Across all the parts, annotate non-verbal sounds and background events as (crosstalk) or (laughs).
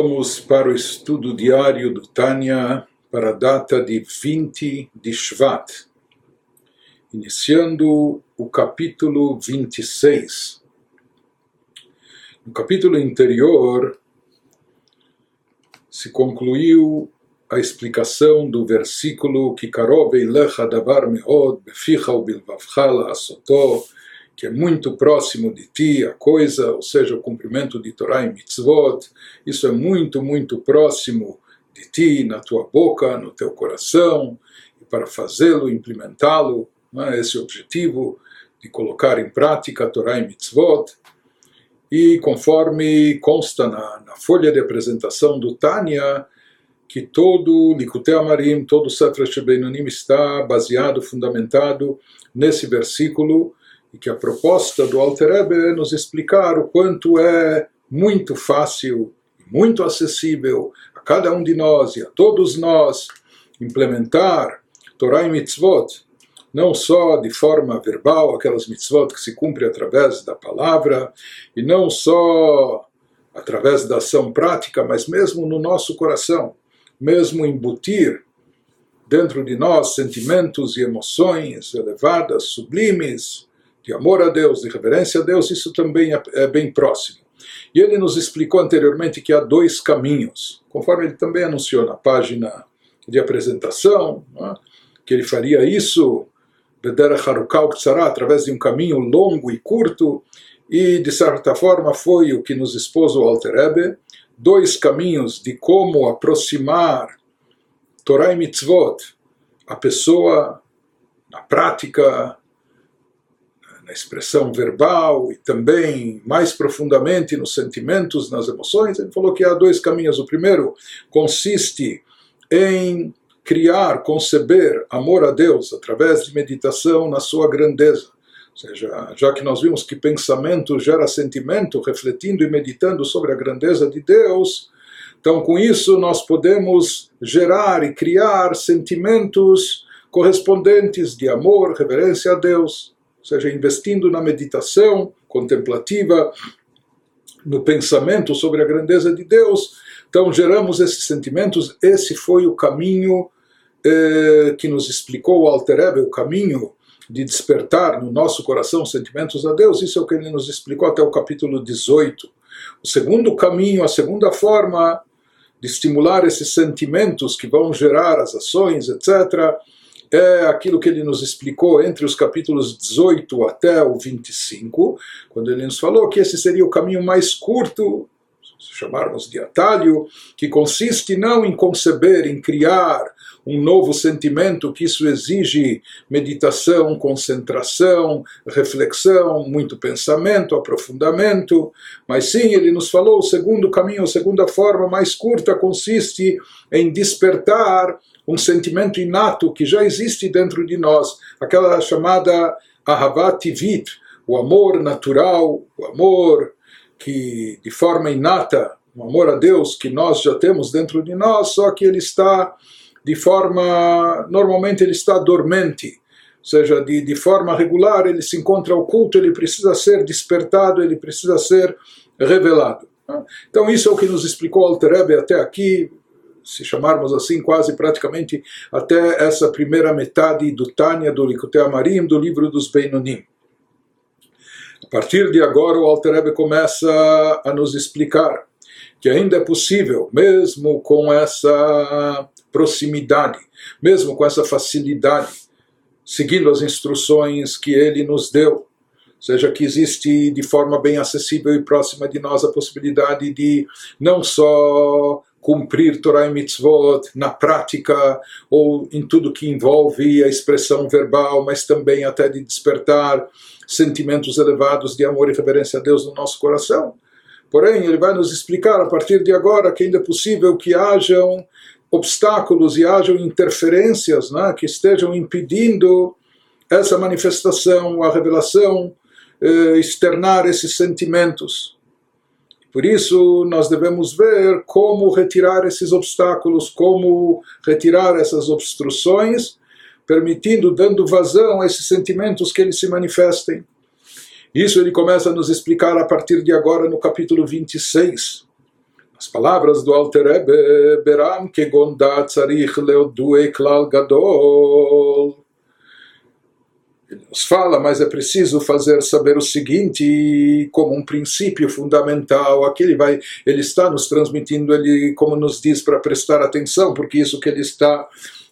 Vamos para o estudo diário do Tânia para a data de 20 de Shvat, iniciando o capítulo 26. No capítulo anterior se concluiu a explicação do versículo que Karov eilecha davar meod beficha ubilvavcha la'asoto que é muito próximo de ti, a coisa, ou seja, o cumprimento de Torah e mitzvot, isso é muito, muito próximo de ti, na tua boca, no teu coração, e para fazê-lo, implementá-lo, é? esse objetivo de colocar em prática a Torah e mitzvot, e conforme consta na, na folha de apresentação do Tânia, que todo Likutei Amarim, todo Sefer Shebeinonim está baseado, fundamentado nesse versículo, e que a proposta do Alter Ebe é nos explicar o quanto é muito fácil, muito acessível a cada um de nós e a todos nós implementar Torah e Mitzvot, não só de forma verbal, aquelas mitzvot que se cumpre através da palavra, e não só através da ação prática, mas mesmo no nosso coração, mesmo embutir dentro de nós sentimentos e emoções elevadas, sublimes, de amor a Deus, de reverência a Deus, isso também é, é bem próximo. E ele nos explicou anteriormente que há dois caminhos, conforme ele também anunciou na página de apresentação, é? que ele faria isso através de um caminho longo e curto, e de certa forma foi o que nos expôs o Alter Ebe, dois caminhos de como aproximar Torah e Mitzvot, a pessoa na prática na expressão verbal e também mais profundamente nos sentimentos, nas emoções, ele falou que há dois caminhos. O primeiro consiste em criar, conceber amor a Deus através de meditação na sua grandeza. Ou seja, já que nós vimos que pensamento gera sentimento, refletindo e meditando sobre a grandeza de Deus, então com isso nós podemos gerar e criar sentimentos correspondentes de amor, reverência a Deus seja, investindo na meditação contemplativa, no pensamento sobre a grandeza de Deus, então geramos esses sentimentos. Esse foi o caminho eh, que nos explicou o Alter Ebe, o caminho de despertar no nosso coração sentimentos a Deus. Isso é o que ele nos explicou até o capítulo 18. O segundo caminho, a segunda forma de estimular esses sentimentos que vão gerar as ações, etc., é aquilo que ele nos explicou entre os capítulos 18 até o 25, quando ele nos falou que esse seria o caminho mais curto, se chamarmos de atalho, que consiste não em conceber, em criar um novo sentimento, que isso exige meditação, concentração, reflexão, muito pensamento, aprofundamento, mas sim, ele nos falou, o segundo caminho, a segunda forma mais curta consiste em despertar um sentimento inato que já existe dentro de nós, aquela chamada Ahavat Tivit, o amor natural, o amor que de forma inata, o amor a Deus que nós já temos dentro de nós, só que ele está de forma, normalmente ele está dormente, ou seja, de, de forma regular ele se encontra oculto, ele precisa ser despertado, ele precisa ser revelado. Então isso é o que nos explicou Alter Ebe até aqui, se chamarmos assim, quase praticamente até essa primeira metade do Tânia, do Likutei Amarim, do livro dos Beinonim. A partir de agora, o Alter Rebbe começa a nos explicar que ainda é possível, mesmo com essa proximidade, mesmo com essa facilidade, seguindo as instruções que ele nos deu, seja que existe de forma bem acessível e próxima de nós a possibilidade de não só cumprir Torah e Mitzvot na prática ou em tudo que envolve a expressão verbal, mas também até de despertar sentimentos elevados de amor e reverência a Deus no nosso coração. Porém, ele vai nos explicar a partir de agora que ainda é possível que hajam obstáculos e hajam interferências né, que estejam impedindo essa manifestação, a revelação, eh, externar esses sentimentos. Por isso, nós devemos ver como retirar esses obstáculos, como retirar essas obstruções, permitindo, dando vazão a esses sentimentos que eles se manifestem. Isso ele começa a nos explicar a partir de agora no capítulo 26. As palavras do Alter Rebbe, Beram kegon da tzarich leodue klal gadol nos fala, mas é preciso fazer saber o seguinte, como um princípio fundamental, aqui ele vai, ele está nos transmitindo, ele como nos diz para prestar atenção, porque isso que ele está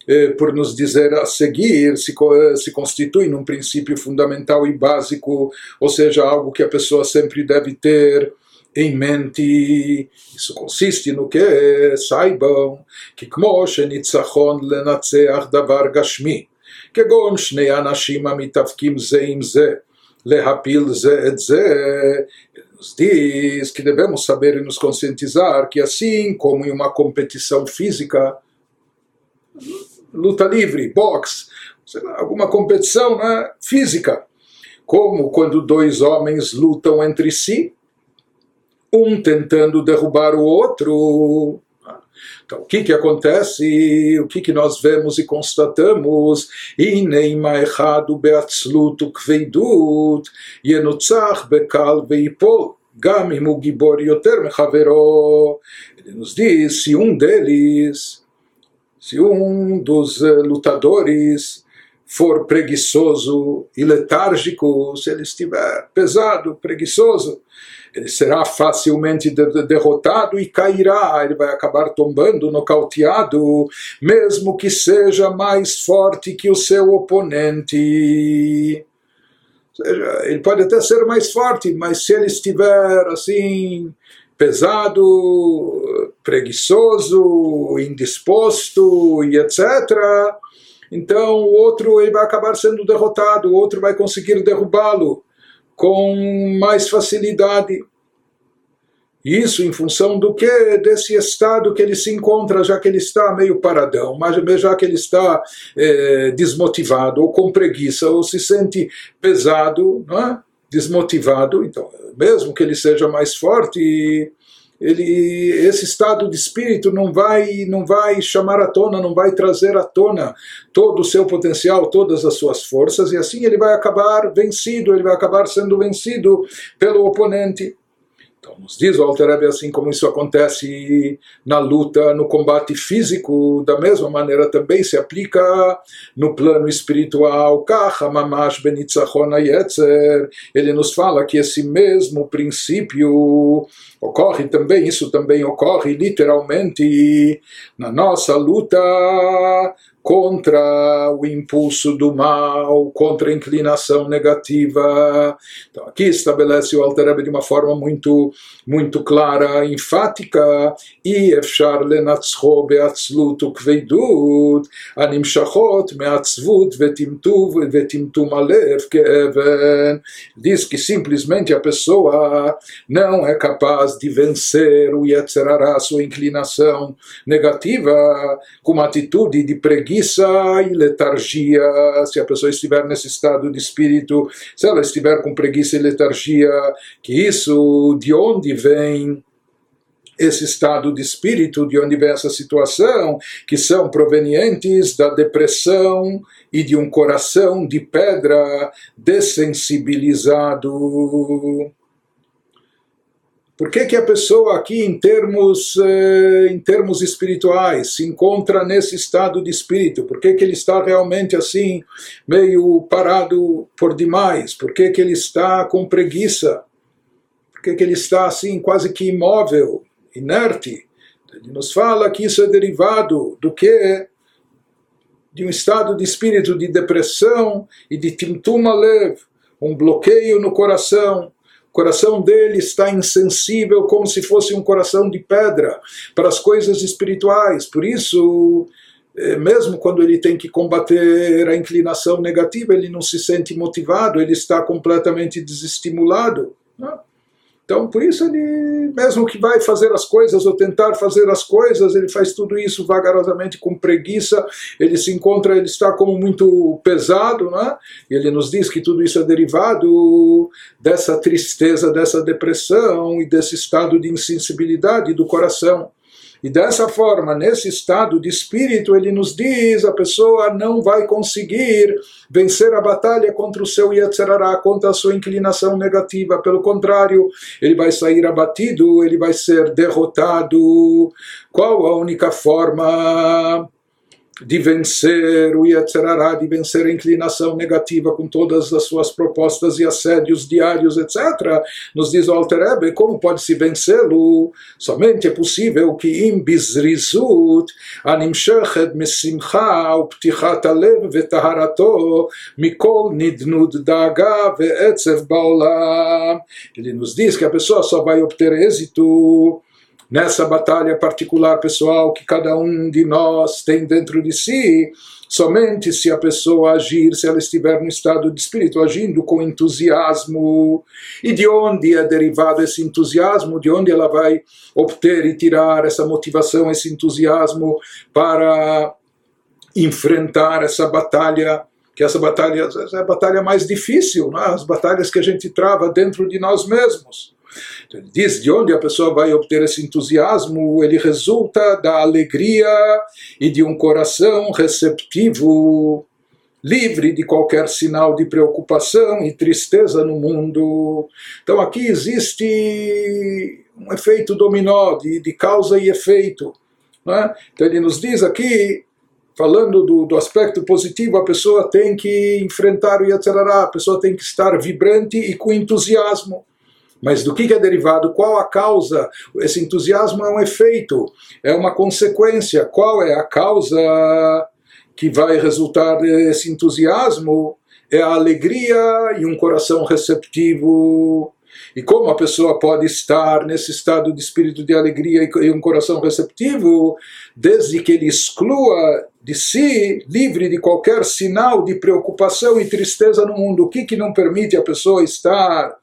eh, por nos dizer a seguir se, eh, se constitui num princípio fundamental e básico, ou seja, algo que a pessoa sempre deve ter em mente. Isso consiste no que saibam que como shenitzachon lenatzeach davar gashmi כגון שני אנשים המתאבקים זה עם זה, להפיל זה את זה, nos diz que devemos saber e nos conscientizar que assim como em uma competição física, luta livre, boxe, alguma competição né, física, como quando dois homens lutam entre si, um tentando derrubar o outro. então, o que, que acontece? O que, que nós vemos e constatamos? Errado kveidut, yenutzach bekal u gibor yoter. Ele nos diz: se um deles, se um dos eh, lutadores for preguiçoso e letárgico, se ele estiver pesado, preguiçoso, ele será facilmente derrotado e cairá, ele vai acabar tombando, nocauteado, mesmo que seja mais forte que o seu oponente. Ou seja, ele pode até ser mais forte, mas se ele estiver assim, pesado, preguiçoso, indisposto e etc., então o outro ele vai acabar sendo derrotado, o outro vai conseguir derrubá-lo com mais facilidade. Isso em função do que? Desse estado que ele se encontra, já que ele está meio paradão, mas já que ele está é, desmotivado, ou com preguiça, ou se sente pesado, é? desmotivado. Então, mesmo que ele seja mais forte, ele, esse estado de espírito não vai, não vai chamar à tona, não vai trazer à tona todo o seu potencial, todas as suas forças, e assim ele vai acabar vencido, ele vai acabar sendo vencido pelo oponente. Então, nos diz o Alter assim como isso acontece na luta, no combate físico, da mesma maneira também se aplica no plano espiritual. Ele nos fala que esse mesmo princípio ocorre também, isso também ocorre literalmente na nossa luta contra o impulso do mal, contra a inclinação negativa. Então, aqui estabelece o Alter de uma forma muito, muito clara, enfática. E efshar lenatzcho beatzlut ukveidut animshachot meatzvut vetimtuv vetimtum alev keven. Diz que simplesmente a pessoa não é capaz de vencer o yetzerará, sua inclinação negativa, com uma atitude de preguiça preguiça e letargia, se a pessoa estiver nesse estado de espírito, se ela estiver com preguiça e letargia, que isso de onde vem esse estado de espírito, de onde vem essa situação, que são provenientes da depressão e de um coração de pedra dessensibilizado. Por que, que a pessoa aqui, em termos, eh, em termos espirituais, se encontra nesse estado de espírito? Por que, que ele está realmente assim, meio parado por demais? Por que, que ele está com preguiça? Por que, que ele está assim, quase que imóvel, inerte? Ele nos fala que isso é derivado do que? De um estado de espírito de depressão e de timtum alev, um bloqueio no coração coração dele está insensível como se fosse um coração de pedra para as coisas espirituais. Por isso, eh, mesmo quando ele tem que combater a inclinação negativa, ele não se sente motivado, ele está completamente desestimulado. Não? Então, por isso ele, mesmo que vai fazer as coisas ou tentar fazer as coisas, ele faz tudo isso vagarosamente com preguiça, ele se encontra, ele está como muito pesado, né? E ele nos diz que tudo isso é derivado dessa tristeza, dessa depressão e desse estado de insensibilidade do coração. E dessa forma, nesse estado de espírito, ele nos diz: a pessoa não vai conseguir vencer a batalha contra o seu Yetzerará, contra a sua inclinação negativa. Pelo contrário, ele vai sair abatido, ele vai ser derrotado. Qual a única forma? de vencer o Yetzerará, de vencer a inclinação negativa com todas as suas propostas e assédios diários, etc., nos diz o Alter como pode-se vencê-lo? Somente é possível que im bizrizut animshechet mesimcha uptichat alev vetaharato mikol nidnud daga veetzev baolam. Ele nos diz que a pessoa só vai obter êxito nessa batalha particular pessoal que cada um de nós tem dentro de si, somente se a pessoa agir, se ela estiver no estado de espírito, agindo com entusiasmo. E de onde é derivado esse entusiasmo? De onde ela vai obter e tirar essa motivação, esse entusiasmo para enfrentar essa batalha? Que essa batalha é a batalha mais difícil, né? as batalhas que a gente trava dentro de nós mesmos. Ele diz de onde a pessoa vai obter esse entusiasmo, ele resulta da alegria e de um coração receptivo, livre de qualquer sinal de preocupação e tristeza no mundo. Então aqui existe um efeito dominó de, de causa e efeito. É? Então ele nos diz aqui falando do, do, aspecto positivo, a pessoa tem que enfrentar o Yatzarará, a pessoa tem que estar vibrante e com entusiasmo. Mas do que é derivado? Qual a causa? Esse entusiasmo é um efeito, é uma consequência. Qual é a causa que vai resultar desse entusiasmo? É a alegria e um coração receptivo. E como a pessoa pode estar nesse estado de espírito de alegria e um coração receptivo, desde que ele exclua de si, livre de qualquer sinal de preocupação e tristeza no mundo? O que, que não permite a pessoa estar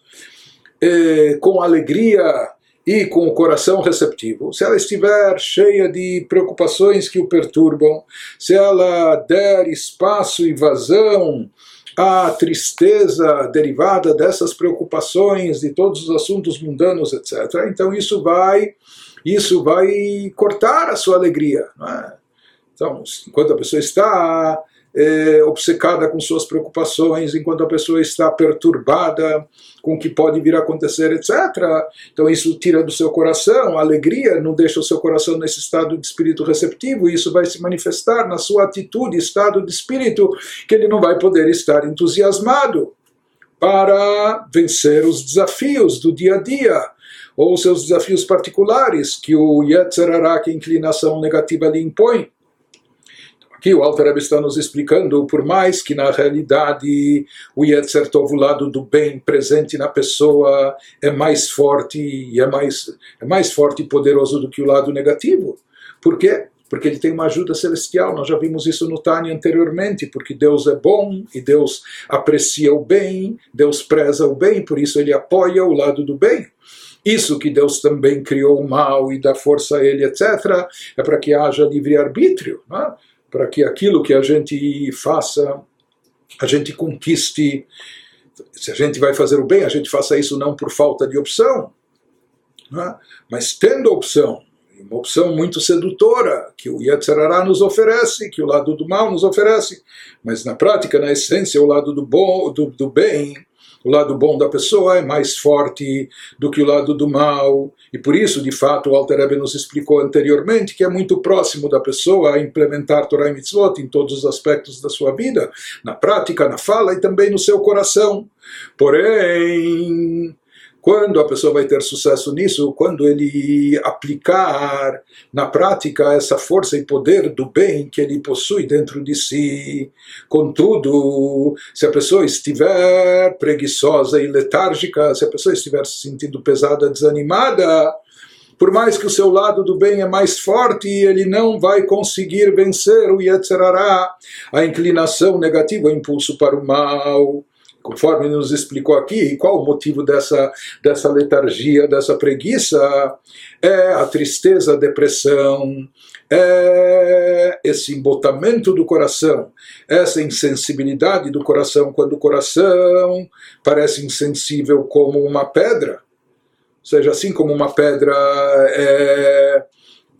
eh, com alegria e com o coração receptivo, se ela estiver cheia de preocupações que o perturbam, se ela der espaço e vazão à tristeza derivada dessas preocupações, de todos os assuntos mundanos, etc., então isso vai, isso vai cortar a sua alegria. É? Então, enquanto a pessoa está é, obcecada com suas preocupações, enquanto a pessoa está perturbada com o que pode vir a acontecer, etc. Então isso tira do seu coração a alegria, não deixa o seu coração nesse estado de espírito receptivo, e isso vai se manifestar na sua atitude, estado de espírito, que ele não vai poder estar entusiasmado para vencer os desafios do dia a dia ou seus desafios particulares que o Yetzer que a inclinação negativa lhe impõe. Aqui o Alter Rebbe está nos explicando, por mais que na realidade o Yetzer Tov, o lado do bem presente na pessoa, é mais forte e é mais, é mais forte e poderoso do que o lado negativo. Por quê? Porque ele tem uma ajuda celestial, nós já vimos isso no Tânia anteriormente, porque Deus é bom e Deus aprecia o bem, Deus preza o bem, por isso ele apoia o lado do bem. Isso que Deus também criou o mal e dá força a ele, etc., é para que haja livre-arbítrio. Não é? Para que aquilo que a gente faça, a gente conquiste. Se a gente vai fazer o bem, a gente faça isso não por falta de opção, é? mas tendo opção, uma opção muito sedutora que o Yetzirará nos oferece, que o lado do mal nos oferece, mas na prática, na essência, o lado do bom, do, do bem o lado bom da pessoa é mais forte do que o lado do mal, e por isso, de fato, o Alter Rebbe nos explicou anteriormente que é muito próximo da pessoa a implementar Torah e Mitzvot em todos os aspectos da sua vida, na prática, na fala e também no seu coração. Porém, quando a pessoa vai ter sucesso nisso? Quando ele aplicar na prática essa força e poder do bem que ele possui dentro de si. Contudo, se a pessoa estiver preguiçosa e letárgica, se a pessoa estiver se sentindo pesada, desanimada, por mais que o seu lado do bem é mais forte, ele não vai conseguir vencer o Yetzerará, a inclinação negativa, o impulso para o mal conforme nos explicou aqui, qual o motivo dessa, dessa letargia, dessa preguiça? É a tristeza, a depressão, é esse embotamento do coração, essa insensibilidade do coração, quando o coração parece insensível como uma pedra, ou seja, assim como uma pedra é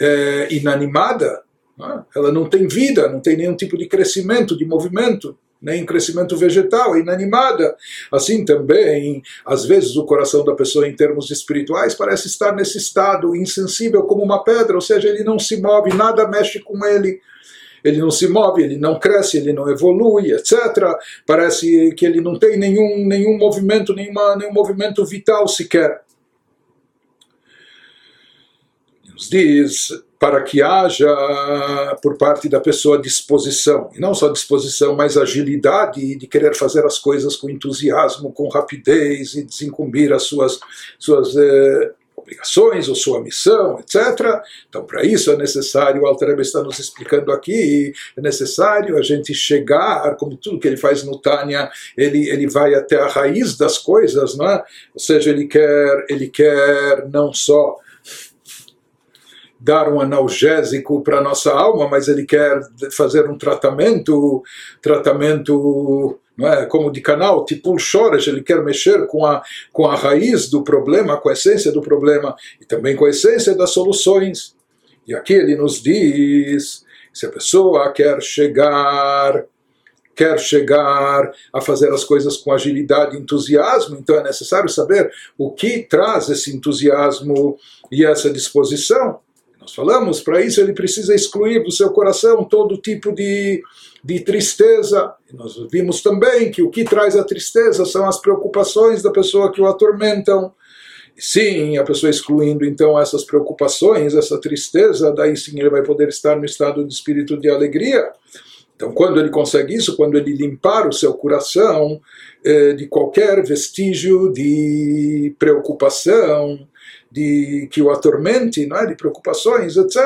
é, inanimada, né? ela não tem vida, não tem nenhum tipo de crescimento, de movimento nem crescimento vegetal, é inanimada. Assim também, às vezes o coração da pessoa em termos espirituais parece estar nesse estado insensível como uma pedra, ou seja, ele não se move, nada mexe com ele. Ele não se move, ele não cresce, ele não evolui, etc. Parece que ele não tem nenhum, nenhum movimento, nenhuma, nenhum movimento vital sequer. Nos diz para que haja por parte da pessoa disposição, e não só disposição, mas agilidade de querer fazer as coisas com entusiasmo, com rapidez e desincumbir as suas, suas eh, obrigações ou sua missão, etc. Então, para isso é necessário, o Alter está nos explicando aqui, é necessário a gente chegar, como tudo que ele faz no Tânia, ele, ele vai até a raiz das coisas, não é? Ou seja, ele quer, ele quer não só dar um analgésico para nossa alma, mas ele quer fazer um tratamento, tratamento não é? como de canal, tipo choras, ele quer mexer com a, com a raiz do problema, com a essência do problema e também com a essência das soluções. E aqui ele nos diz, se a pessoa quer chegar quer chegar a fazer as coisas com agilidade e entusiasmo, então é necessário saber o que traz esse entusiasmo e essa disposição. Nós falamos, para isso ele precisa excluir do seu coração todo tipo de, de tristeza. Nós vimos também que o que traz a tristeza são as preocupações da pessoa que o atormentam. sim, a pessoa excluindo então essas preocupações, essa tristeza, daí sim ele vai poder estar no estado de espírito de alegria. Então, quando ele consegue isso, quando ele limpar o seu coração eh, de qualquer vestígio de preocupação, de que o atormente, não é? de preocupações, etc.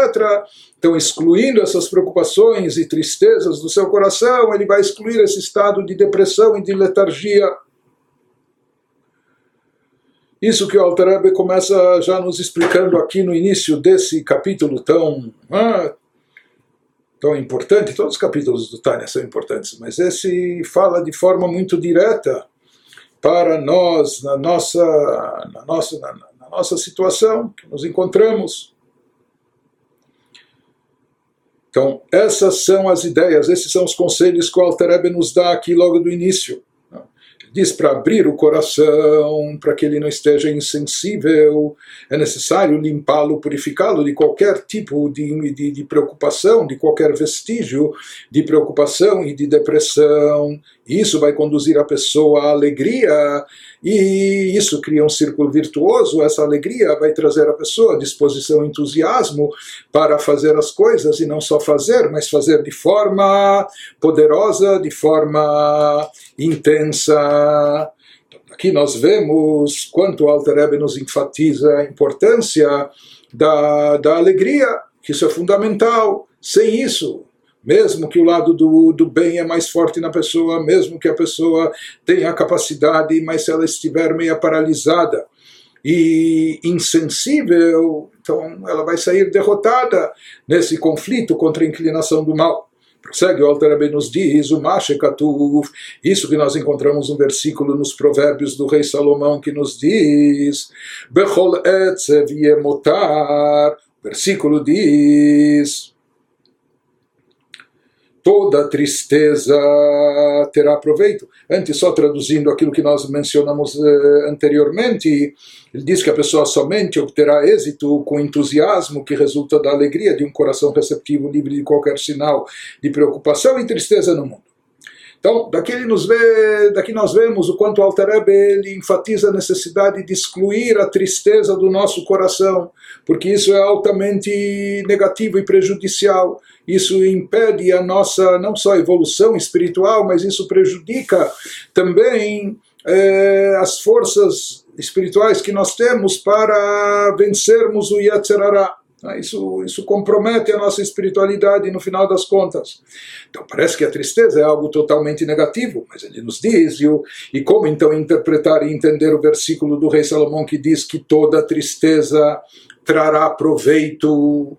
Então, excluindo essas preocupações e tristezas do seu coração, ele vai excluir esse estado de depressão e de letargia. Isso que o Alter começa já nos explicando aqui no início desse capítulo tão, ah, tão importante. Todos os capítulos do Tânia são importantes, mas esse fala de forma muito direta para nós, na nossa, na nossa, na, nossa situação que nos encontramos. Então, essas são as ideias, esses são os conselhos que o Alter nos dá aqui logo do início diz para abrir o coração, para que ele não esteja insensível, é necessário limpá-lo, purificá-lo de qualquer tipo de, de, de, preocupação, de qualquer vestígio de preocupação e de depressão. Isso vai conduzir a pessoa à alegria e isso cria um círculo virtuoso. Essa alegria vai trazer a pessoa disposição, entusiasmo para fazer as coisas e não só fazer, mas fazer de forma poderosa, de forma intensa. Então, aqui nós vemos quanto o Alter Rebbe nos enfatiza a importância da, da alegria, que isso é fundamental. Sem isso, mesmo que o lado do, do bem é mais forte na pessoa, mesmo que a pessoa tenha capacidade, mas se ela estiver meio paralisada e insensível, então ela vai sair derrotada nesse conflito contra a inclinação do mal. Prossegue o Alter nos diz, o Mashekatuf, isso que nós encontramos no versículo nos provérbios do rei Salomão que nos diz, Bechol etzev yemotar, versículo diz, toda tristeza terá proveito. Antes, só traduzindo aquilo que nós mencionamos eh, anteriormente, ele diz que a pessoa somente obterá êxito com entusiasmo que resulta da alegria de um coração receptivo, livre de qualquer sinal de preocupação e tristeza no mundo. Então, daqui, nos vê, daqui nós vemos o quanto Alter ele enfatiza a necessidade de excluir a tristeza do nosso coração, porque isso é altamente negativo e prejudicial. Isso impede a nossa, não só evolução espiritual, mas isso prejudica também é, as forças espirituais que nós temos para vencermos o Yetzerará. Ah, isso, isso compromete a nossa espiritualidade no final das contas. Então parece que a tristeza é algo totalmente negativo, mas ele nos diz, o, e como então interpretar e entender o versículo do rei Salomão que diz que toda tristeza trará proveito,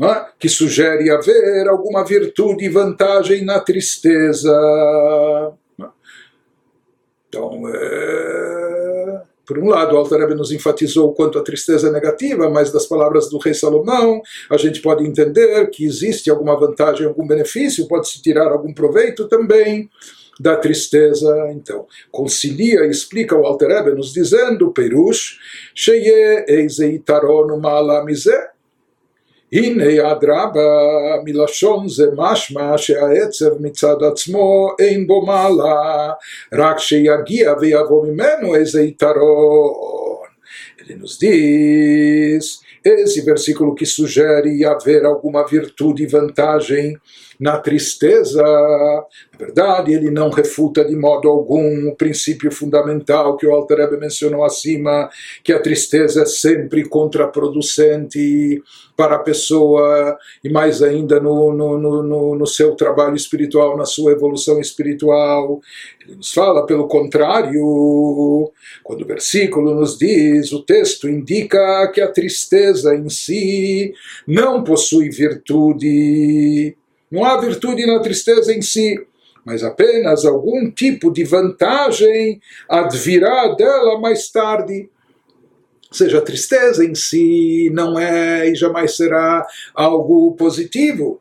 é? que sugere haver alguma virtude e vantagem na tristeza. Então, é por um lado, o Altareb nos enfatizou o quanto a tristeza é negativa, mas das palavras do rei Salomão, a gente pode entender que existe alguma vantagem, algum benefício, pode-se tirar algum proveito também da tristeza. Então, concilia e explica o Altareb nos dizendo, Perush, Sheye Eizeitaron Mala Mizeh, הנה אדרבה מלשון זה משמע שהעצב מצד עצמו אין בו מעלה, רק שיגיע ויבוא ממנו איזה יתרון. Ele nos diz, esse versículo que sugere haver alguma virtude e vantagem na tristeza. Na verdade, ele não refuta de modo algum o princípio fundamental que o Alter mencionou acima, que a tristeza é sempre contraproducente para a pessoa e mais ainda no, no, no, no seu trabalho espiritual, na sua evolução espiritual. Ele nos fala, pelo contrário, quando o versículo nos diz, o texto indica que a tristeza em si não possui virtude não há virtude na tristeza em si, mas apenas algum tipo de vantagem advirá dela mais tarde. Ou seja, a tristeza em si não é e jamais será algo positivo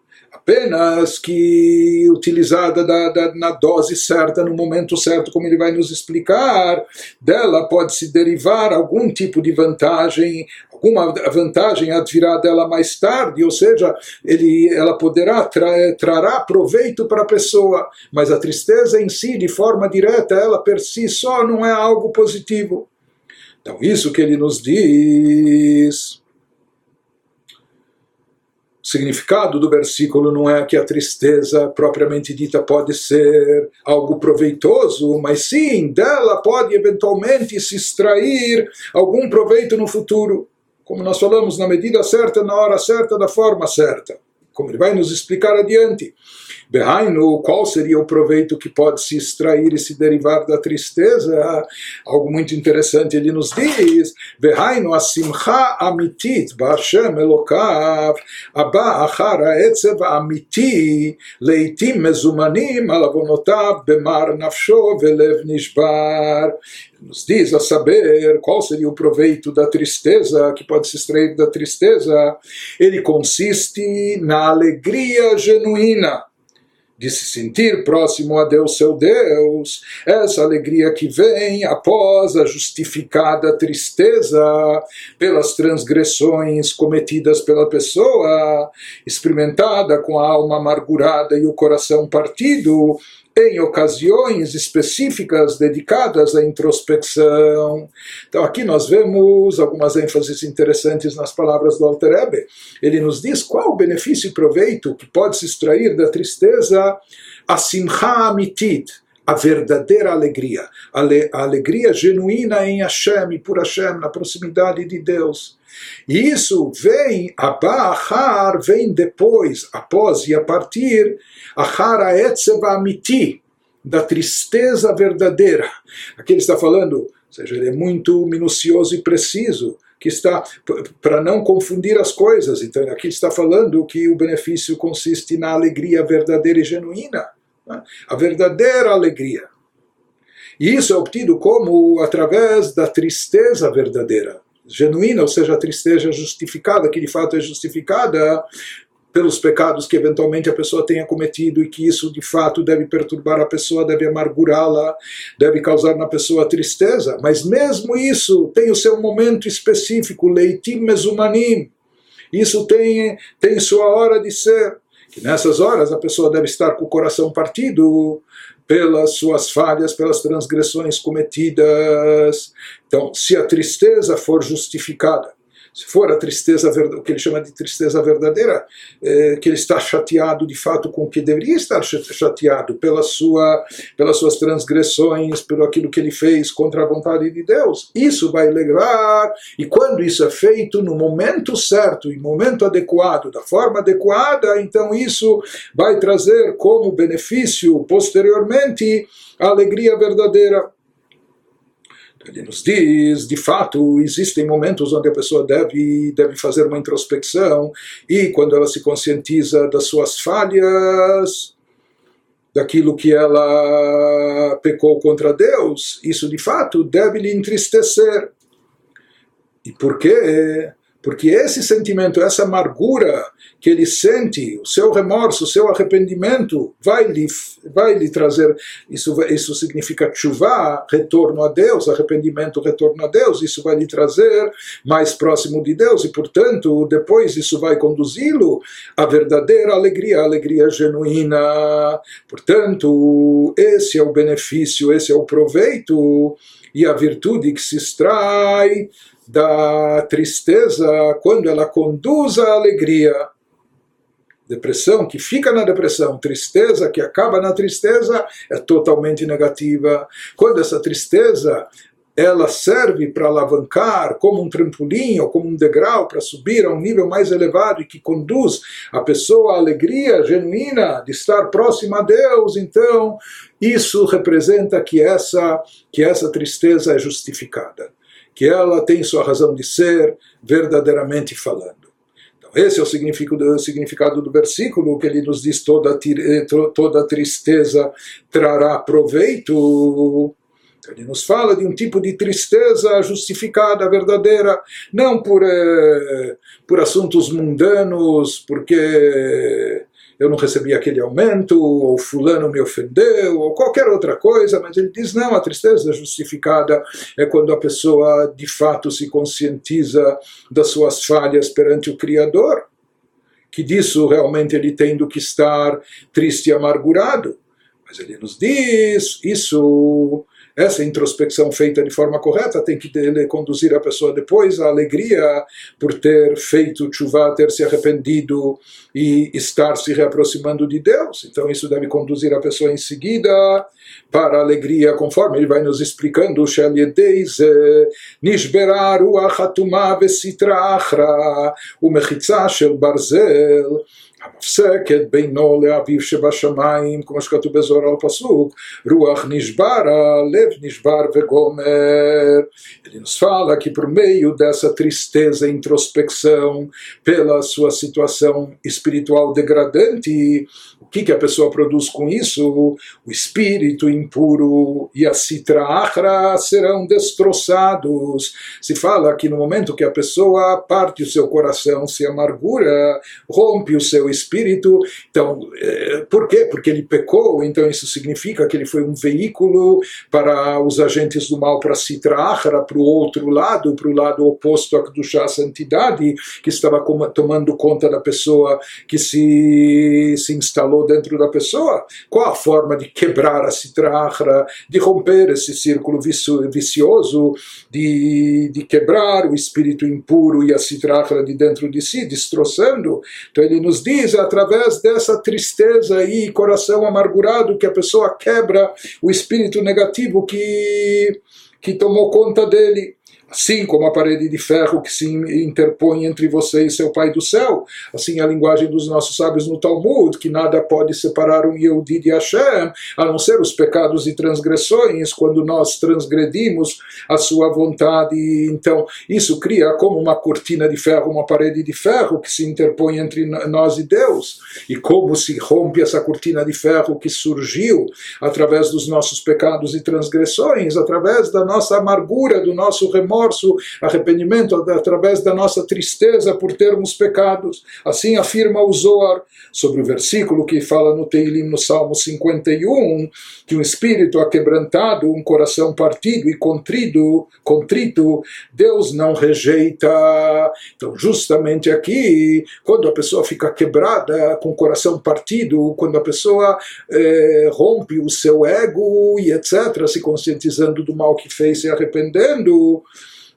apenas que utilizada da, da, na dose certa, no momento certo, como ele vai nos explicar, dela pode se derivar algum tipo de vantagem, alguma vantagem advirá dela mais tarde, ou seja, ele, ela poderá tra, trará proveito para a pessoa, mas a tristeza em si, de forma direta, ela per si só não é algo positivo. Então, isso que ele nos diz significado do versículo não é que a tristeza propriamente dita pode ser algo proveitoso, mas sim, dela pode eventualmente se extrair algum proveito no futuro. Como nós falamos, na medida certa, na hora certa, da forma certa. Como ele vai nos explicar adiante. Behainu, qual seria o proveito que pode se extrair e se derivar da tristeza? Algo muito interessante ele nos diz. Behainu asimcha amitit ba'Hashem Elokav abba achar ha'etzev amiti leitim mezumanim al avonotav bemar nafsho velev nishbar nos diz a saber qual seria o proveito da tristeza, que pode se extrair da tristeza, ele consiste na alegria genuína de se sentir próximo a Deus, seu Deus, essa alegria que vem após a justificada tristeza pelas transgressões cometidas pela pessoa, experimentada com a alma amargurada e o coração partido, em ocasiões específicas dedicadas à introspecção. Então aqui nós vemos algumas ênfases interessantes nas palavras do Alter Ebe. Ele nos diz qual o benefício e proveito que pode se extrair da tristeza, a simcha amitit, a verdadeira alegria, a, alegria genuína em Hashem e por Hashem, na proximidade de Deus. E isso vem, Abahar vem depois, após e a partir, Ahar Aetzev Amiti, da tristeza verdadeira. Aqui ele está falando, ou seja, ele é muito minucioso e preciso, que está para não confundir as coisas. Então, aqui está falando que o benefício consiste na alegria verdadeira e genuína, né? a verdadeira alegria. E isso é obtido como através da tristeza verdadeira genuína, ou seja, a tristeza justificada, que de fato é justificada pelos pecados que eventualmente a pessoa tenha cometido e que isso de fato deve perturbar a pessoa, deve amargurá-la, deve causar na pessoa tristeza. Mas mesmo isso tem o seu momento específico, leitim mesumanim. Isso tem, tem sua hora de ser. Que nessas horas a pessoa deve estar com o coração partido, pelas suas falhas, pelas transgressões cometidas. Então, se a tristeza for justificada, se for a tristeza, o que ele chama de tristeza verdadeira, é, que ele está chateado de fato com o que deveria estar chateado pela sua, pelas suas transgressões, pelo aquilo que ele fez contra a vontade de Deus. Isso vai levar, e quando isso é feito no momento certo, em momento adequado, da forma adequada, então isso vai trazer como benefício posteriormente a alegria verdadeira. Ele nos diz, de fato, existem momentos onde a pessoa deve, deve fazer uma introspecção e quando ela se conscientiza das suas falhas, daquilo que ela pecou contra Deus, isso de fato deve lhe entristecer. E por quê? Porque esse sentimento, essa amargura que ele sente, o seu remorso, o seu arrependimento, vai lhe, vai lhe trazer, isso, isso significa chuva, retorno a Deus, arrependimento, retorno a Deus, isso vai lhe trazer mais próximo de Deus, e portanto, depois isso vai conduzi-lo à verdadeira alegria, a alegria genuína. Portanto, esse é o benefício, esse é o proveito e a virtude que se extrai da tristeza quando ela conduz à alegria. Depressão que fica na depressão, tristeza que acaba na tristeza é totalmente negativa. Quando essa tristeza ela serve para alavancar como um trampolim ou como um degrau para subir a um nível mais elevado e que conduz a pessoa à alegria genuína de estar próxima a Deus, então isso representa que essa que essa tristeza é justificada que ela tem sua razão de ser verdadeiramente falando. Então, esse é o significado, o significado do versículo, que ele nos diz toda, eh, toda tristeza trará proveito. Então, ele nos fala de um tipo de tristeza justificada, verdadeira, não por, eh, por assuntos mundanos, porque eu não recebi aquele aumento, ou fulano me ofendeu, ou qualquer outra coisa, mas ele diz, não, a tristeza justificada é quando a pessoa de fato se conscientiza das suas falhas perante o Criador, que disso realmente ele tem do que estar triste e amargurado. Mas ele nos diz, isso essa introspecção feita de forma correta tem que conduzir a pessoa depois à alegria por ter feito chuva, ter se arrependido e estar se reaproximando de Deus. Então isso deve conduzir a pessoa em seguida para a alegria, conforme ele vai nos explicando, נשברה רוח אטומה וסטרה אחרא ומחיצה של ברזל המפסקת בינו לאביו שבשמיים, כמו שכתוב בזוהר על פסוק, רוח נשברה, לב נשבר וגומר. Ele nos fala que por meio dessa tristeza, introspecção, pela sua situação espiritual degradante, o que, que a pessoa produz com isso? O espírito impuro e a citra achra serão destroçados. Se fala que no momento que a pessoa parte o seu coração, se amargura, rompe o seu espírito. Então, é, por quê? Porque ele pecou, então isso significa que ele foi um veículo para os agentes do mal, para Sitra Achara, para o outro lado, para o lado oposto à Kedushá, a santidade, que estava tomando conta da pessoa que se, se instalou dentro da pessoa. Qual a forma de quebrar a Sitra Achara, de romper esse círculo vicioso, de, de quebrar o espírito impuro e a Sitra Achara de dentro de si, destroçando? Então ele nos diz através dessa tristeza e coração amargurado que a pessoa quebra o espírito negativo que, que tomou conta dele assim como a parede de ferro que se interpõe entre você e seu Pai do céu, assim a linguagem dos nossos sábios no Talmud, que nada pode separar um Yehudi de Hashem, a não ser os pecados e transgressões, quando nós transgredimos a sua vontade. Então, isso cria como uma cortina de ferro, uma parede de ferro que se interpõe entre nós e Deus. E como se rompe essa cortina de ferro que surgiu através dos nossos pecados e transgressões, através da nossa amargura, do nosso remorso remorso, arrependimento através da nossa tristeza por termos pecados. Assim afirma o Zohar sobre o versículo que fala no Teilim, no Salmo 51, que um espírito aquebrantado, um coração partido e contrido, contrito, Deus não rejeita. Então, justamente aqui, quando a pessoa fica quebrada, com o coração partido, quando a pessoa eh, rompe o seu ego e etc., se conscientizando do mal que fez e arrependendo,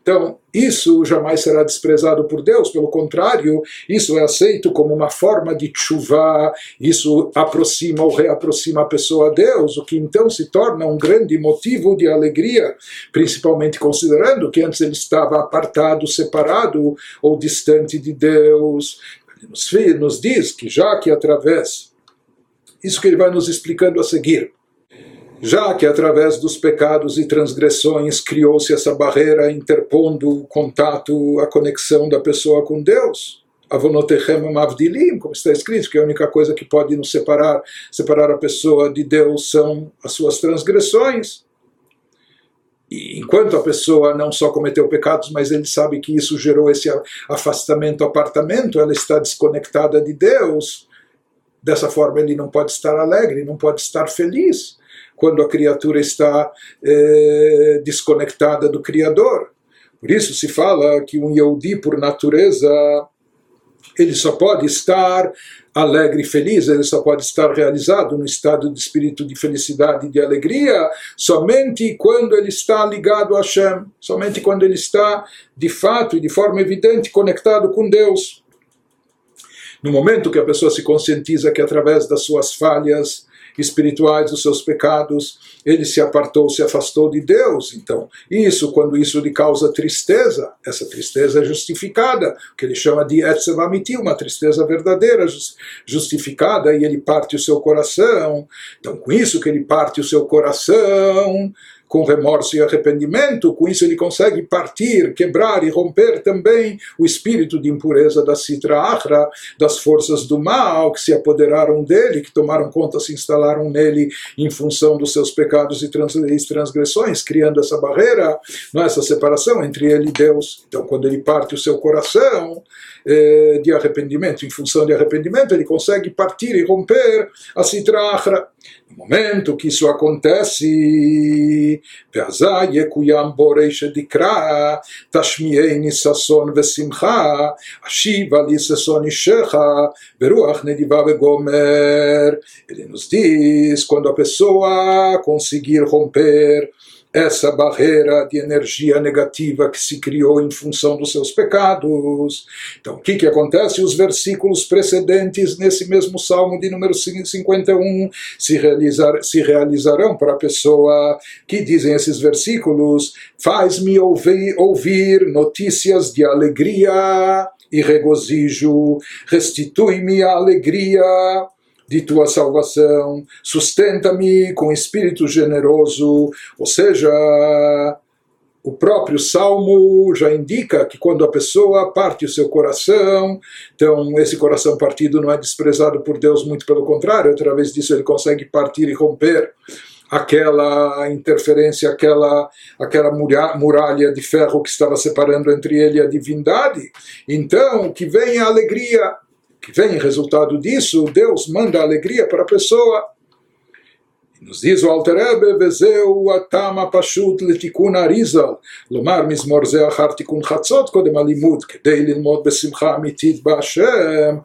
então, isso jamais será desprezado por Deus, pelo contrário, isso é aceito como uma forma de chuva, isso aproxima ou reaproxima a pessoa a Deus, o que então se torna um grande motivo de alegria, principalmente considerando que antes ele estava apartado, separado ou distante de Deus. Nos diz que já que através, isso que ele vai nos explicando a seguir, já que através dos pecados e transgressões criou-se essa barreira interpondo o contato, a conexão da pessoa com Deus. como está escrito, que a única coisa que pode nos separar, separar a pessoa de Deus são as suas transgressões. E enquanto a pessoa não só cometeu pecados, mas ele sabe que isso gerou esse afastamento, apartamento, ela está desconectada de Deus. Dessa forma, ele não pode estar alegre, não pode estar feliz quando a criatura está eh, desconectada do Criador. Por isso se fala que um Yehudi, por natureza, ele só pode estar alegre e feliz, ele só pode estar realizado no estado de espírito de felicidade e de alegria somente quando ele está ligado a Hashem, somente quando ele está de fato e de forma evidente conectado com Deus. No momento que a pessoa se conscientiza que através das suas falhas espirituais, dos seus pecados, ele se apartou, se afastou de Deus. Então, isso, quando isso lhe causa tristeza, essa tristeza é justificada, o que ele chama de etzevamiti, uma tristeza verdadeira, justificada, e ele parte o seu coração. Então, com isso que ele parte o seu coração, com remorso e arrependimento, com isso ele consegue partir, quebrar e romper também o espírito de impureza da Sitra Achra, das forças do mal que se apoderaram dele, que tomaram conta, se instalaram nele em função dos seus pecados e transgressões, criando essa barreira, é? essa separação entre ele e Deus. Então, quando ele parte o seu coração eh, de arrependimento, em função de arrependimento, ele consegue partir e romper a Sitra Achra. No momento que isso acontece, Veazai Ekuyam Boreish Dikra, Tashmiei Nisasson Vesimcha, Ashiva Lisasson Ishecha, Veruach Nediva Vegomer. Ele nos diz: quando a pessoa conseguir romper essa barreira de energia negativa que se criou em função dos seus pecados. Então, o que, que acontece? Os versículos precedentes nesse mesmo salmo de número 51 se, realizar, se realizarão para a pessoa que dizem esses versículos: faz-me ouvir, ouvir notícias de alegria e regozijo, restitui-me a alegria de tua salvação, sustenta-me com espírito generoso, ou seja, o próprio salmo já indica que quando a pessoa parte o seu coração, então esse coração partido não é desprezado por Deus, muito pelo contrário, através disso ele consegue partir e romper aquela interferência, aquela, aquela muralha de ferro que estava separando entre ele e a divindade. Então, que venha a alegria, que vem resultado disso, Deus manda alegria para a pessoa. nos diz o Alter Rebbe, וזהו הטעם הפשוט לתיקון אריזל, לומר מזמור זה אחר תיקון חצות קודם הלימוד, כדי ללמוד בשמחה אמיתית בהשם,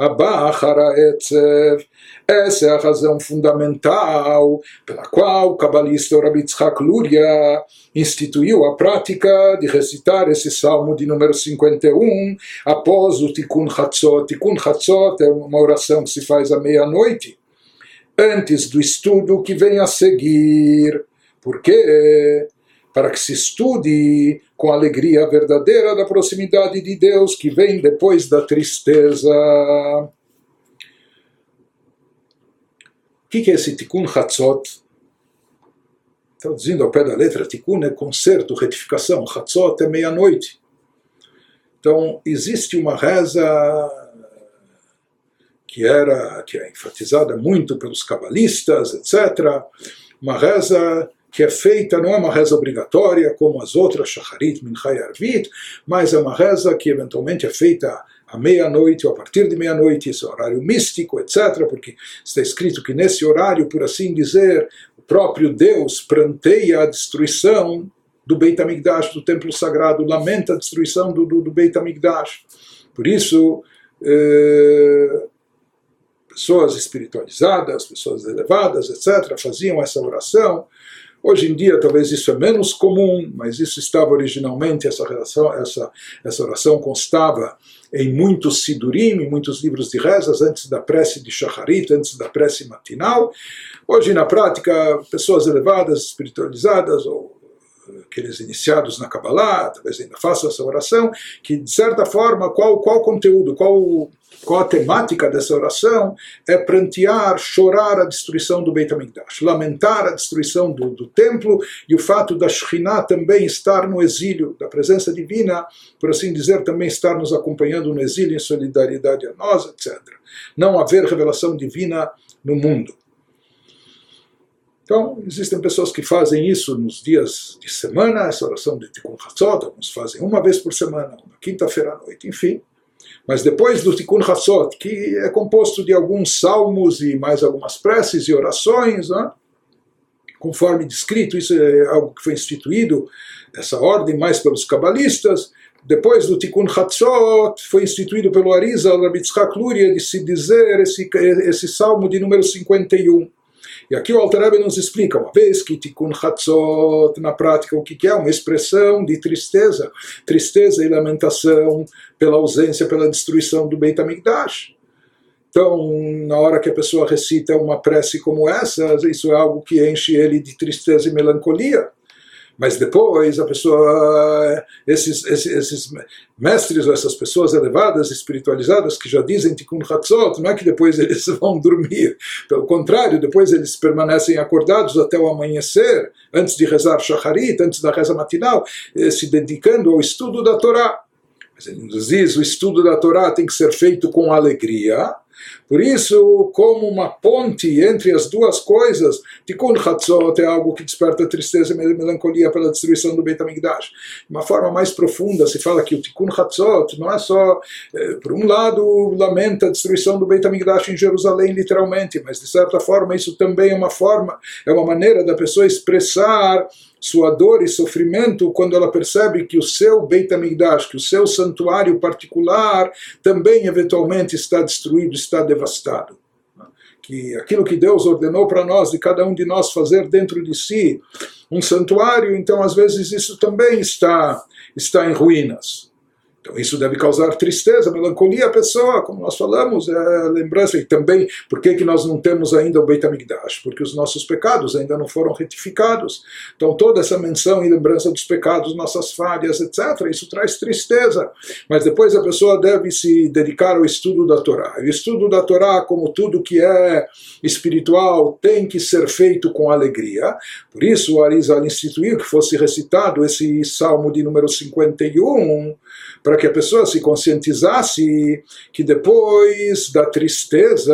הבא אחר העצב. Essa é a razão fundamental pela qual o cabalista Rabi Tzchak Luria instituiu a prática de recitar esse salmo de número 51 após o Tikkun Chatzot. Tikkun Chatzot é uma oração que se faz à meia-noite, antes do estudo que vem a seguir. Por quê? Para que se estude com a alegria verdadeira da proximidade de Deus que vem depois da tristeza. O que, que é esse Tikkun Hatzot? Traduzindo ao pé da letra, Tikkun é conserto, retificação, Hatzot é meia-noite. Então, existe uma reza que era que é enfatizada muito pelos cabalistas, etc. Uma reza que é feita, não é uma reza obrigatória como as outras, Shacharit, Minchai Arvit, mas é uma reza que eventualmente é feita à meia-noite ou a partir de meia-noite, esse é horário místico, etc., porque está escrito que nesse horário, por assim dizer, o próprio Deus pranteia a destruição do Beit HaMikdash, do templo sagrado, lamenta a destruição do, do, do Beit HaMikdash. Por isso, eh, pessoas espiritualizadas, pessoas elevadas, etc., faziam essa oração Hoje em dia, talvez isso é menos comum, mas isso estava originalmente, essa, relação, essa, essa oração constava em muitos sidurim, em muitos livros de rezas, antes da prece de Shacharit, antes da prece matinal. Hoje, na prática, pessoas elevadas, espiritualizadas, ou aqueles iniciados na Kabbalah, talvez ainda façam essa oração, que de certa forma, qual, qual conteúdo, qual qual a temática dessa oração? É prantear, chorar a destruição do Beit HaMikdash, lamentar a destruição do, do templo e o fato da Shekhinah também estar no exílio, da presença divina, por assim dizer, também estar nos acompanhando no exílio em solidariedade a nós, etc. Não haver revelação divina no mundo. Então, existem pessoas que fazem isso nos dias de semana, essa oração de Tikkun Hatzot, alguns fazem uma vez por semana, uma quinta-feira à noite, enfim. Mas depois do Tikkun Hatzot, que é composto de alguns salmos e mais algumas preces e orações, né? conforme descrito, isso é algo que foi instituído, essa ordem, mais pelos cabalistas. Depois do Tikkun Hatzot, foi instituído pelo Arizal, Rabbi Tzchak Luria, de se dizer esse, esse salmo de número 51. E aqui o Alter Rebbe nos explica, uma vez que Tikkun Hatzot, na prática, o que é? Uma expressão de tristeza, tristeza e lamentação pela ausência, pela destruição do Beit HaMikdash. Então, na hora que a pessoa recita uma prece como essa, isso é algo que enche ele de tristeza e melancolia. Mas depois a pessoa, esses, esses, esses mestres ou essas pessoas elevadas, espiritualizadas, que já dizem Tikkun Hatzot, não é que depois (laughs) eles vão dormir. Pelo contrário, depois eles permanecem acordados até o amanhecer, antes de rezar Shacharit, antes da reza matinal, eh, se dedicando ao estudo da Torá. Mas ele nos diz, o estudo da Torá tem que ser feito com alegria, por isso, como uma ponte entre as duas coisas, Tikkun Hatzot é algo que desperta tristeza e melancolia pela destruição do Beit HaMikdash. De uma forma mais profunda, se fala que o Tikkun Hatzot não é só, eh, por um lado, lamenta a destruição do Beit HaMikdash em Jerusalém, literalmente, mas de certa forma isso também é uma forma, é uma maneira da pessoa expressar sua dor e sofrimento quando ela percebe que o seu Beit HaMikdash, que o seu santuário particular também eventualmente está destruído, está devastado. Que aquilo que Deus ordenou para nós, de cada um de nós fazer dentro de si um santuário, então às vezes isso também está, está em ruínas. Então isso deve causar tristeza, melancolia à pessoa, como nós falamos, é lembrança. E também, por que, que nós não temos ainda o Beit HaMikdash? Porque os nossos pecados ainda não foram retificados. Então toda essa menção e lembrança dos pecados, nossas falhas, etc., isso traz tristeza. Mas depois a pessoa deve se dedicar ao estudo da Torá. O estudo da Torá, como tudo que é espiritual, tem que ser feito com alegria. Por isso o Arizal instituiu que fosse recitado esse salmo de número 51, para que a pessoa se conscientizasse que depois da tristeza,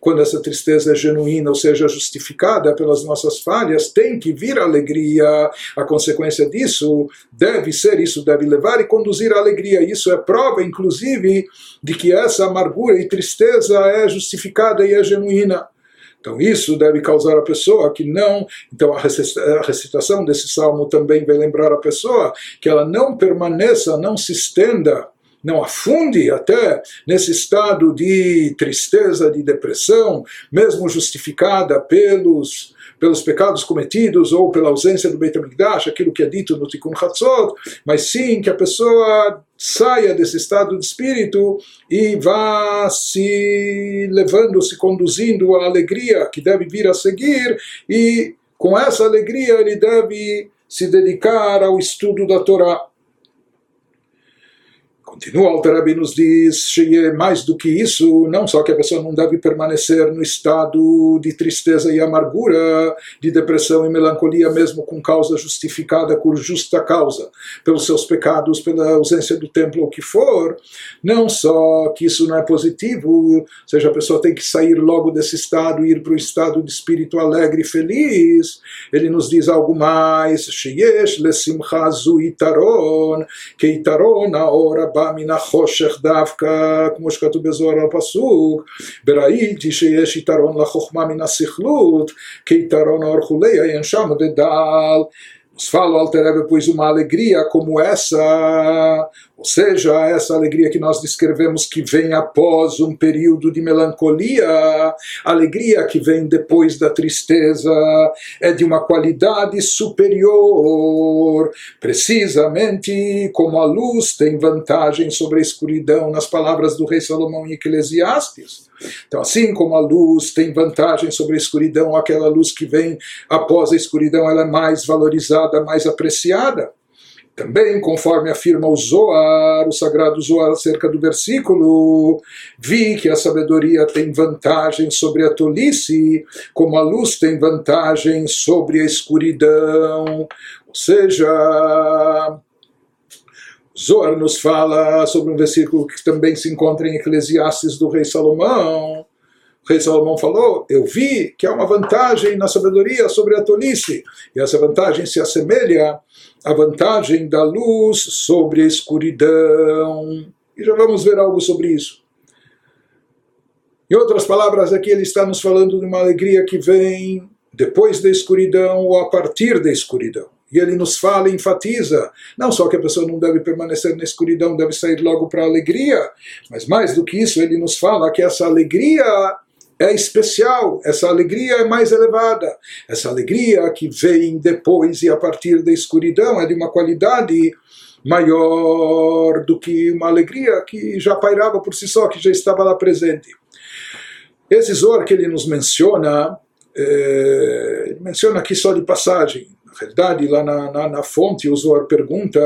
quando essa tristeza é genuína, ou seja, justificada pelas nossas falhas, tem que vir a alegria. A consequência disso deve ser, isso deve levar e conduzir à alegria. Isso é prova, inclusive, de que essa amargura e tristeza é justificada e é genuína. Então isso deve causar a pessoa que não. Então a recitação desse salmo também vai lembrar a pessoa que ela não permaneça, não se estenda não afunde até nesse estado de tristeza, de depressão, mesmo justificada pelos pelos pecados cometidos ou pela ausência do Beit HaMikdash, aquilo que é dito no Tikkun Hatzot, mas sim que a pessoa saia desse estado de espírito e vá se levando, se conduzindo à alegria que deve vir a seguir e com essa alegria ele deve se dedicar ao estudo da Torá. Continua Alterabi nos diz, mais do que isso, não só que a pessoa não deve permanecer no estado de tristeza e amargura, de depressão e melancolia, mesmo com causa justificada, por justa causa, pelos seus pecados, pela ausência do templo, o que for, não só que isso não é positivo, ou seja, a pessoa tem que sair logo desse estado e ir para o estado de espírito alegre e feliz, ele nos diz algo mais, Sheyesh lesimcha zu itaron, que itaron a hora בא מן החושך דווקא, כמו שכתוב בזוהר הפסוק, וראיתי שיש יתרון לחוכמה מן הסכלות, כיתרון האור כולי, אין שם דדל. Nos fala o Alter Rebbe, pois uma alegria como essa, ou seja, essa alegria que nós descrevemos que vem após um período de melancolia, alegria que vem depois da tristeza, é de uma qualidade superior, precisamente como a luz tem vantagem sobre a escuridão, nas palavras do rei Salomão em Eclesiastes. Então, assim como a luz tem vantagem sobre a escuridão, aquela luz que vem após a escuridão, ela é mais valorizada, mais apreciada. Também, conforme afirma o Zoar, o sagrado Zoar, acerca do versículo, vi que a sabedoria tem vantagem sobre a tolice, como a luz tem vantagem sobre a escuridão. Ou seja, Zoar nos fala sobre um versículo que também se encontra em Eclesiastes do rei Salomão. O rei Salomão falou: Eu vi que há uma vantagem na sabedoria sobre a tolice, e essa vantagem se assemelha à vantagem da luz sobre a escuridão. E já vamos ver algo sobre isso. Em outras palavras, aqui ele está nos falando de uma alegria que vem depois da escuridão ou a partir da escuridão. E ele nos fala e enfatiza, não só que a pessoa não deve permanecer na escuridão, deve sair logo para a alegria, mas mais do que isso, ele nos fala que essa alegria é especial, essa alegria é mais elevada. Essa alegria que vem depois e a partir da escuridão é de uma qualidade maior do que uma alegria que já pairava por si só, que já estava lá presente. Esse Zor que ele nos menciona, é, menciona aqui só de passagem. Na verdade, lá na, na, na fonte, o Zohar pergunta: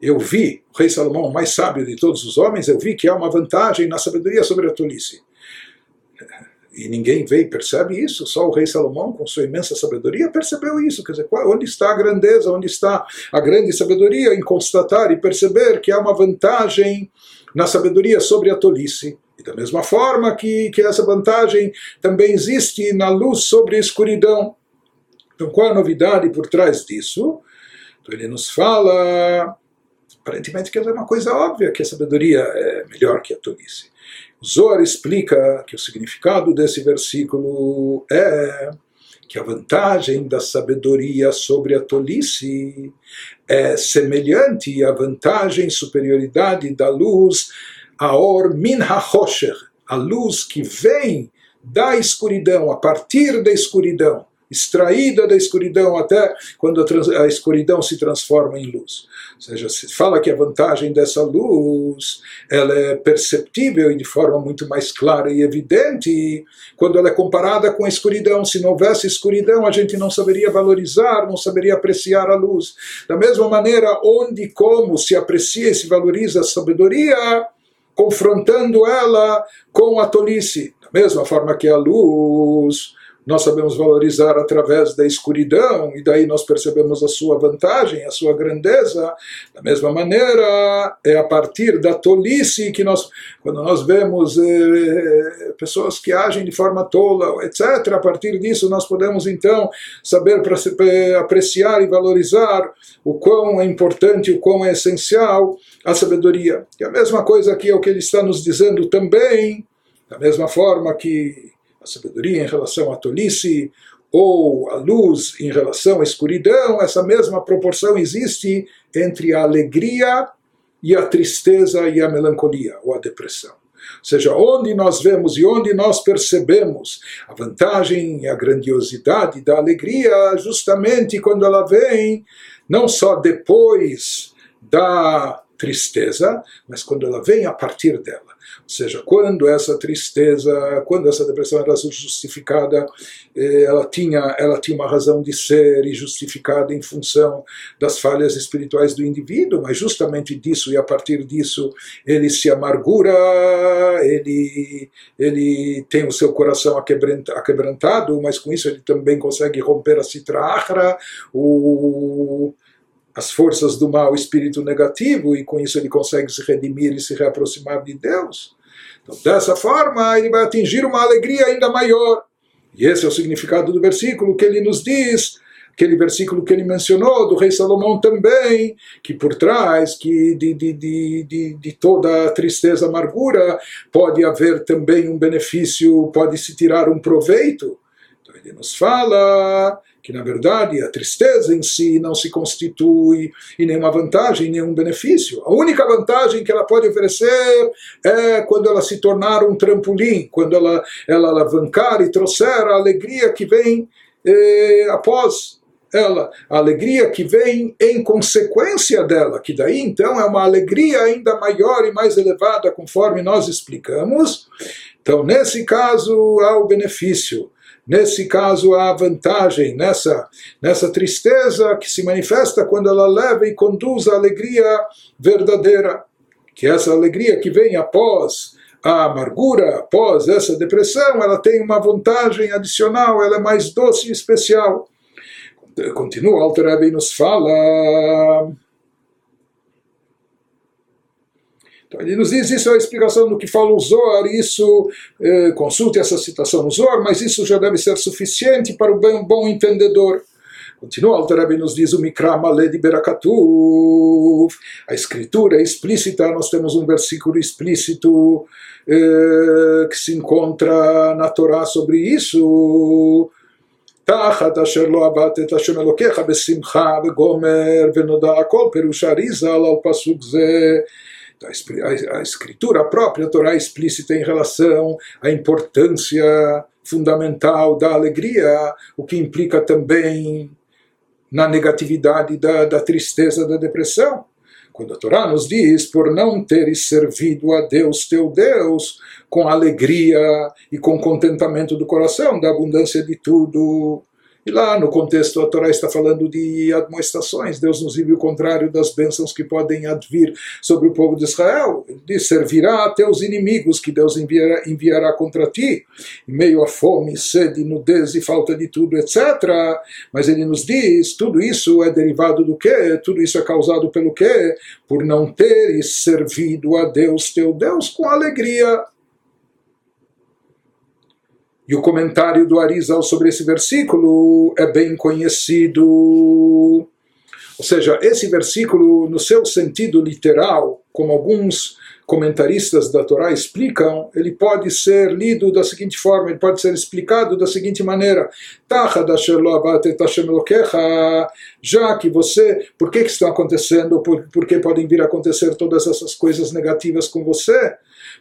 Eu vi, o rei Salomão, o mais sábio de todos os homens, eu vi que há uma vantagem na sabedoria sobre a tolice. E ninguém vê e percebe isso, só o rei Salomão, com sua imensa sabedoria, percebeu isso. Quer dizer, onde está a grandeza, onde está a grande sabedoria em constatar e perceber que há uma vantagem na sabedoria sobre a tolice. E da mesma forma que, que essa vantagem também existe na luz sobre a escuridão. Então, qual a novidade por trás disso? Então, ele nos fala, aparentemente, que é uma coisa óbvia, que a sabedoria é melhor que a tolice. Zohar explica que o significado desse versículo é que a vantagem da sabedoria sobre a tolice é semelhante à vantagem, superioridade da luz, a or min ha-hosher, a luz que vem da escuridão, a partir da escuridão extraída da escuridão até quando a, a, escuridão se transforma em luz. Ou seja, se fala que a vantagem dessa luz ela é perceptível e de forma muito mais clara e evidente quando ela é comparada com a escuridão. Se não houvesse escuridão, a gente não saberia valorizar, não saberia apreciar a luz. Da mesma maneira, onde e como se aprecia e se valoriza a sabedoria, confrontando ela com a tolice. Da mesma forma que a luz nós sabemos valorizar através da escuridão, e daí nós percebemos a sua vantagem, a sua grandeza. Da mesma maneira, é a partir da tolice que nós, quando nós vemos eh, pessoas que agem de forma tola, etc., a partir disso nós podemos então saber apreciar e valorizar o quão é importante, o quão é essencial a sabedoria. E a mesma coisa aqui é o que ele está nos dizendo também, da mesma forma que sabedoria em relação à tolice, ou a luz em relação à escuridão, essa mesma proporção existe entre a alegria e a tristeza e a melancolia, ou a depressão. Ou seja, onde nós vemos e onde nós percebemos a vantagem e a grandiosidade da alegria, justamente quando ela vem, não só depois da tristeza, mas quando ela vem a partir dela. Ou seja, quando essa tristeza, quando essa depressão era justificada, eh, ela tinha, ela tinha uma razão de ser e justificada em função das falhas espirituais do indivíduo, mas justamente disso e a partir disso ele se amargura, ele, ele tem o seu coração aquebrantado, mas com isso ele também consegue romper a citra achra, o as forças do mal, o espírito negativo, e com isso ele consegue se redimir e se reaproximar de Deus. Então, dessa forma, ele vai atingir uma alegria ainda maior. E esse é o significado do versículo que ele nos diz, aquele versículo que ele mencionou do rei Salomão também, que por trás que de, de, de, de, de toda a tristeza, amargura, pode haver também um benefício, pode se tirar um proveito. Então ele nos fala que na verdade a tristeza em si não se constitui em nenhuma vantagem, em nenhum benefício. A única vantagem que ela pode oferecer é quando ela se tornar um trampolim, quando ela, ela alavancar e trouxer a alegria que vem eh, após ela, a alegria que vem em consequência dela, que daí então é uma alegria ainda maior e mais elevada, conforme nós explicamos. Então, nesse caso, há o benefício Nesse caso, há vantagem nessa, nessa tristeza que se manifesta quando ela leva e conduz a alegria verdadeira, que é essa alegria que vem após a amargura, após essa depressão, ela tem uma vantagem adicional, ela é mais doce e especial. Continua, Alter Rebbe nos fala Então ele nos diz, isso é a explicação do que fala o Zohar, isso, eh, consulte essa citação no Zohar, mas isso já deve ser suficiente para o bem, bom entendedor. Continua, Alter nos diz o Mikra Malé de Berakatuv. A escritura é explícita, nós temos um versículo explícito eh, que se encontra na Torá sobre isso. תחת אשר לא עבדת את השם אלוקיך בשמחה וגומר ונודע הכל פירוש אריזה על פסוק זה a, escritura própria, a Torá explícita em relação à importância fundamental da alegria, o que implica também na negatividade da, da tristeza, da depressão. Quando a Torá nos diz, por não teres servido a Deus teu Deus, com alegria e com contentamento do coração, da abundância de tudo, e lá no contexto, a Torá está falando de admoestações. Deus nos vive o contrário das bênçãos que podem advir sobre o povo de Israel. Ele diz: servirá a teus inimigos que Deus enviará, enviará contra ti, em meio a fome, sede, nudez e falta de tudo, etc. Mas ele nos diz: tudo isso é derivado do quê? Tudo isso é causado pelo quê? Por não teres servido a Deus, teu Deus, com alegria. E o comentário do Arizal sobre esse versículo é bem conhecido. Ou seja, esse versículo, no seu sentido literal, como alguns comentaristas da Torá explicam, ele pode ser lido da seguinte forma, ele pode ser explicado da seguinte maneira: já que você, por que, que estão acontecendo, por, por que podem vir a acontecer todas essas coisas negativas com você?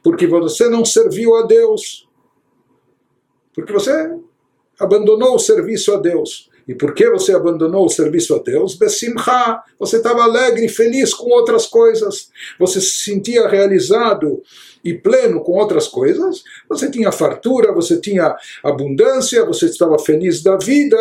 Porque você não serviu a Deus. Porque você abandonou o serviço a Deus. E por que você abandonou o serviço a Deus? Besimcha. Você estava alegre e feliz com outras coisas. Você se sentia realizado e pleno com outras coisas. Você tinha fartura, você tinha abundância, você estava feliz da vida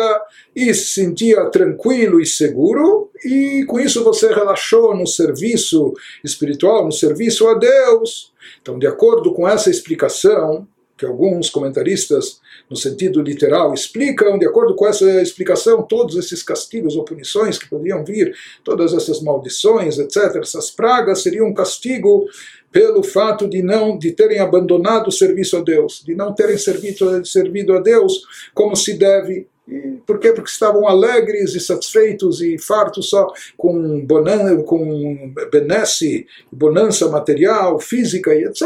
e se sentia tranquilo e seguro. E com isso você relaxou no serviço espiritual, no serviço a Deus. Então, de acordo com essa explicação, que alguns comentaristas no sentido literal, explicam, de acordo com essa explicação, todos esses castigos ou punições que poderiam vir, todas essas maldições, etc., essas pragas, seriam um castigo pelo fato de não de terem abandonado o serviço a Deus, de não terem servido, servido a Deus como se deve e por quê? Porque estavam alegres e satisfeitos e fartos só com, bonan com benesse, bonança material, física e etc.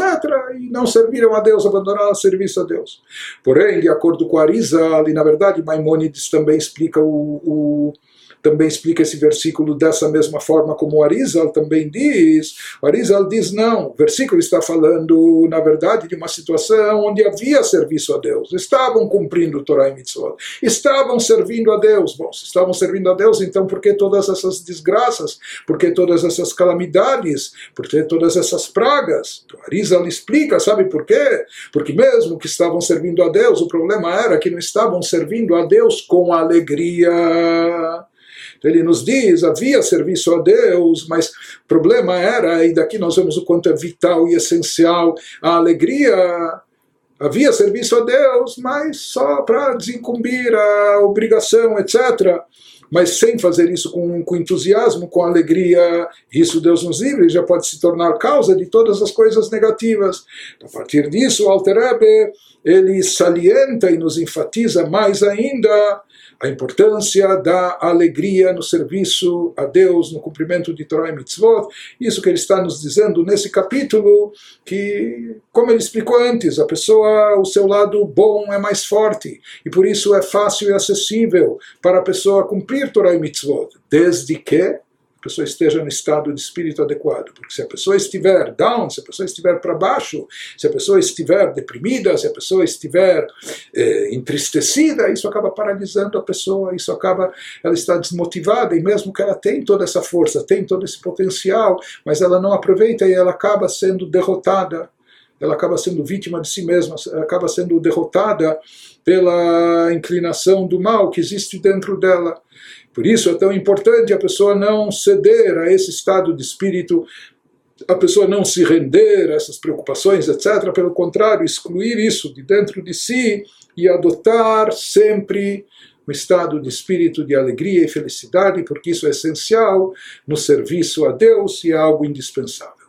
E não serviram a Deus, abandonaram o serviço a Deus. Porém, de acordo com Arizal, e na verdade Maimonides também explica o, o também explica esse versículo dessa mesma forma como o Arizal também diz. O Arizal diz não, o versículo está falando, na verdade, de uma situação onde havia serviço a Deus. Estavam cumprindo Torah e Mitzvot. Estavam servindo a Deus. Bom, se estavam servindo a Deus, então por que todas essas desgraças? Por que todas essas calamidades? Por que todas essas pragas? Então, Arizal explica, sabe por quê? Porque mesmo que estavam servindo a Deus, o problema era que não estavam servindo a Deus com alegria. Ele nos diz, havia serviço a Deus, mas o problema era, e daqui nós vemos o quanto é vital e essencial a alegria. Havia serviço a Deus, mas só para desincumbir a obrigação, etc mas sem fazer isso com, com, entusiasmo, com alegria, isso Deus nos livre, já pode se tornar causa de todas as coisas negativas. A partir disso, Alter Rebbe, ele salienta e nos enfatiza mais ainda a importância da alegria no serviço a Deus, no cumprimento de Torah e Mitzvot. Isso que ele está nos dizendo nesse capítulo, que, como ele explicou antes, a pessoa, o seu lado bom é mais forte, e por isso é fácil e acessível para a pessoa cumprir Torah e Mitzvot, desde que pessoa esteja no estado de espírito adequado. Porque se a pessoa estiver down, se a pessoa estiver para baixo, se a pessoa estiver deprimida, se a pessoa estiver eh, entristecida, isso acaba paralisando a pessoa, isso acaba, ela está desmotivada, e mesmo que ela tem toda essa força, tem todo esse potencial, mas ela não aproveita e ela acaba sendo derrotada ela acaba sendo vítima de si mesma, acaba sendo derrotada pela inclinação do mal que existe dentro dela. Por isso é tão importante a pessoa não ceder a esse estado de espírito, a pessoa não se render a essas preocupações, etc. Pelo contrário, excluir isso de dentro de si e adotar sempre um estado de espírito de alegria e felicidade, porque isso é essencial no serviço a Deus e é algo indispensável.